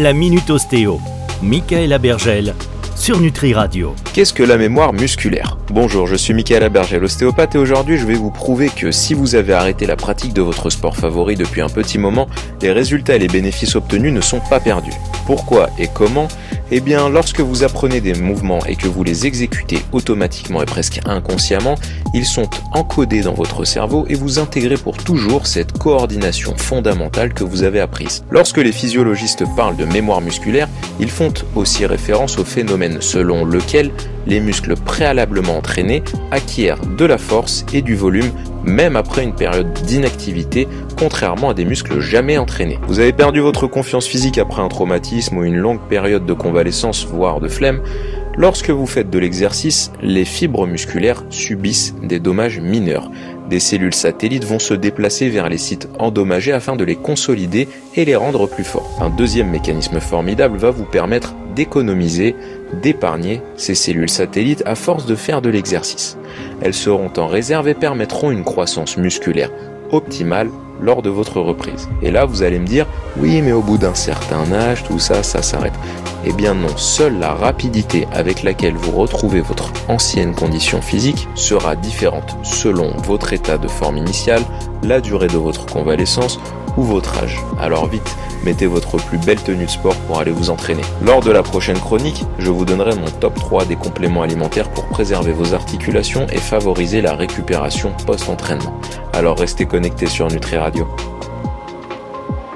La Minute Ostéo. Michael Bergel sur Nutri Radio. Qu'est-ce que la mémoire musculaire? Bonjour, je suis Michael Abergel, ostéopathe et aujourd'hui je vais vous prouver que si vous avez arrêté la pratique de votre sport favori depuis un petit moment, les résultats et les bénéfices obtenus ne sont pas perdus. Pourquoi et comment Eh bien, lorsque vous apprenez des mouvements et que vous les exécutez automatiquement et presque inconsciemment, ils sont encodés dans votre cerveau et vous intégrez pour toujours cette coordination fondamentale que vous avez apprise. Lorsque les physiologistes parlent de mémoire musculaire, ils font aussi référence au phénomène selon lequel les muscles préalablement entraînés acquièrent de la force et du volume même après une période d'inactivité, contrairement à des muscles jamais entraînés. Vous avez perdu votre confiance physique après un traumatisme ou une longue période de convalescence, voire de flemme, Lorsque vous faites de l'exercice, les fibres musculaires subissent des dommages mineurs. Des cellules satellites vont se déplacer vers les sites endommagés afin de les consolider et les rendre plus forts. Un deuxième mécanisme formidable va vous permettre d'économiser, d'épargner ces cellules satellites à force de faire de l'exercice. Elles seront en réserve et permettront une croissance musculaire optimale lors de votre reprise. Et là, vous allez me dire, oui, mais au bout d'un certain âge, tout ça, ça s'arrête. Eh bien non, seule la rapidité avec laquelle vous retrouvez votre ancienne condition physique sera différente selon votre état de forme initiale, la durée de votre convalescence ou votre âge. Alors vite, mettez votre plus belle tenue de sport pour aller vous entraîner. Lors de la prochaine chronique, je vous donnerai mon top 3 des compléments alimentaires pour préserver vos articulations et favoriser la récupération post-entraînement. Alors restez connectés sur Nutri Radio.